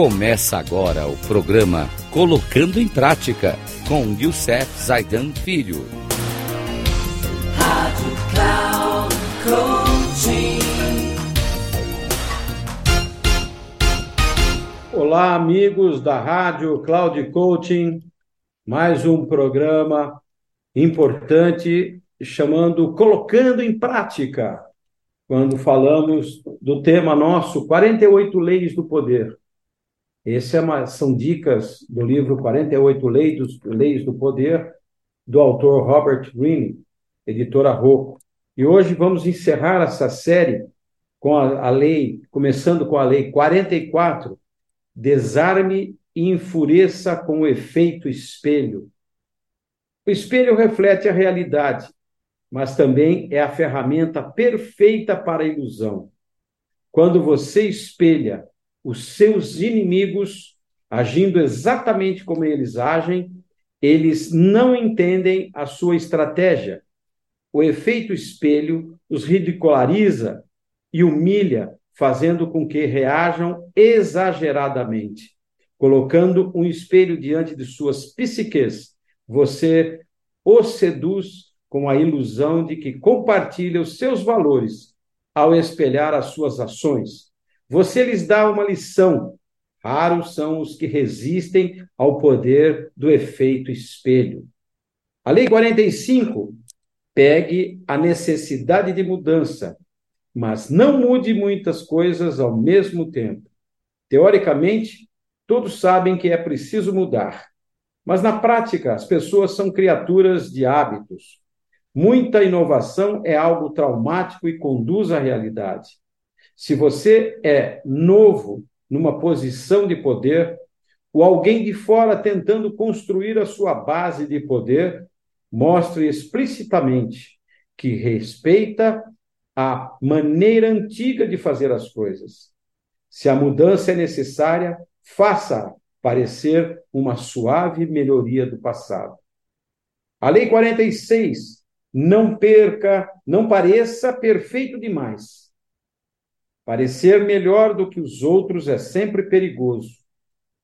Começa agora o programa Colocando em Prática com Youssef Zaidan Filho. Rádio Cloud Coaching. Olá, amigos da Rádio Cloud Coaching. Mais um programa importante chamando Colocando em Prática. Quando falamos do tema nosso 48 Leis do Poder. Essas é são dicas do livro 48 Leis, Leis do Poder, do autor Robert Greene, editora Rocco. E hoje vamos encerrar essa série com a, a lei, começando com a lei 44, desarme e enfureça com o efeito espelho. O espelho reflete a realidade, mas também é a ferramenta perfeita para a ilusão. Quando você espelha os seus inimigos agindo exatamente como eles agem, eles não entendem a sua estratégia. O efeito espelho os ridiculariza e humilha, fazendo com que reajam exageradamente. Colocando um espelho diante de suas psiques, você os seduz com a ilusão de que compartilha os seus valores ao espelhar as suas ações você lhes dá uma lição. Raros são os que resistem ao poder do efeito espelho. A Lei 45 pegue a necessidade de mudança, mas não mude muitas coisas ao mesmo tempo. Teoricamente, todos sabem que é preciso mudar, mas na prática, as pessoas são criaturas de hábitos. Muita inovação é algo traumático e conduz à realidade. Se você é novo numa posição de poder, ou alguém de fora tentando construir a sua base de poder, mostre explicitamente que respeita a maneira antiga de fazer as coisas. Se a mudança é necessária, faça parecer uma suave melhoria do passado. A Lei 46, não perca, não pareça perfeito demais Parecer melhor do que os outros é sempre perigoso,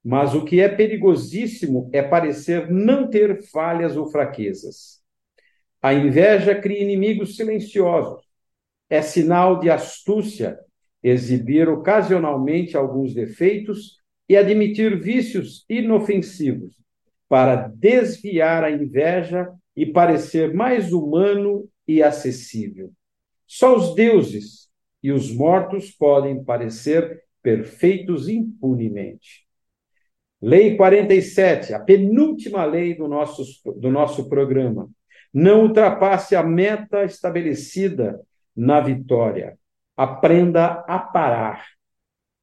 mas o que é perigosíssimo é parecer não ter falhas ou fraquezas. A inveja cria inimigos silenciosos. É sinal de astúcia exibir ocasionalmente alguns defeitos e admitir vícios inofensivos para desviar a inveja e parecer mais humano e acessível. Só os deuses e os mortos podem parecer perfeitos impunemente. Lei 47, a penúltima lei do nosso, do nosso programa. Não ultrapasse a meta estabelecida na vitória. Aprenda a parar.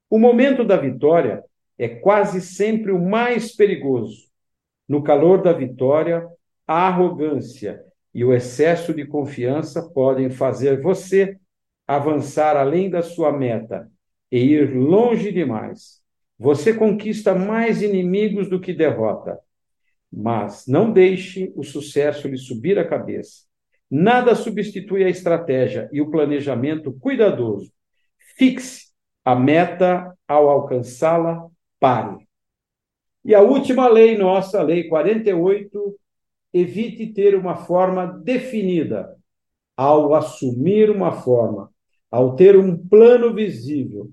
O momento da vitória é quase sempre o mais perigoso. No calor da vitória, a arrogância e o excesso de confiança podem fazer você avançar além da sua meta e ir longe demais. Você conquista mais inimigos do que derrota. Mas não deixe o sucesso lhe subir a cabeça. Nada substitui a estratégia e o planejamento cuidadoso. Fixe a meta ao alcançá-la, pare. E a última lei nossa, lei 48, evite ter uma forma definida ao assumir uma forma ao ter um plano visível,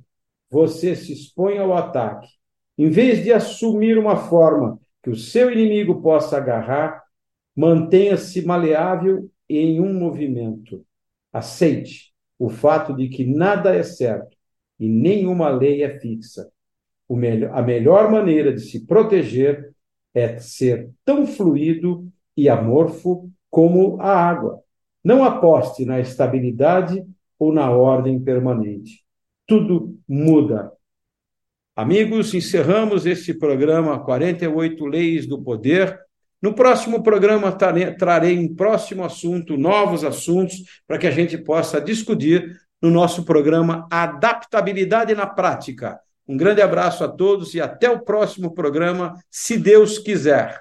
você se expõe ao ataque. Em vez de assumir uma forma que o seu inimigo possa agarrar, mantenha-se maleável em um movimento. Aceite o fato de que nada é certo e nenhuma lei é fixa. a melhor maneira de se proteger é ser tão fluido e amorfo como a água. Não aposte na estabilidade ou na ordem permanente. Tudo muda. Amigos, encerramos este programa 48 Leis do Poder. No próximo programa trarei um próximo assunto, novos assuntos, para que a gente possa discutir no nosso programa Adaptabilidade na Prática. Um grande abraço a todos e até o próximo programa, se Deus quiser.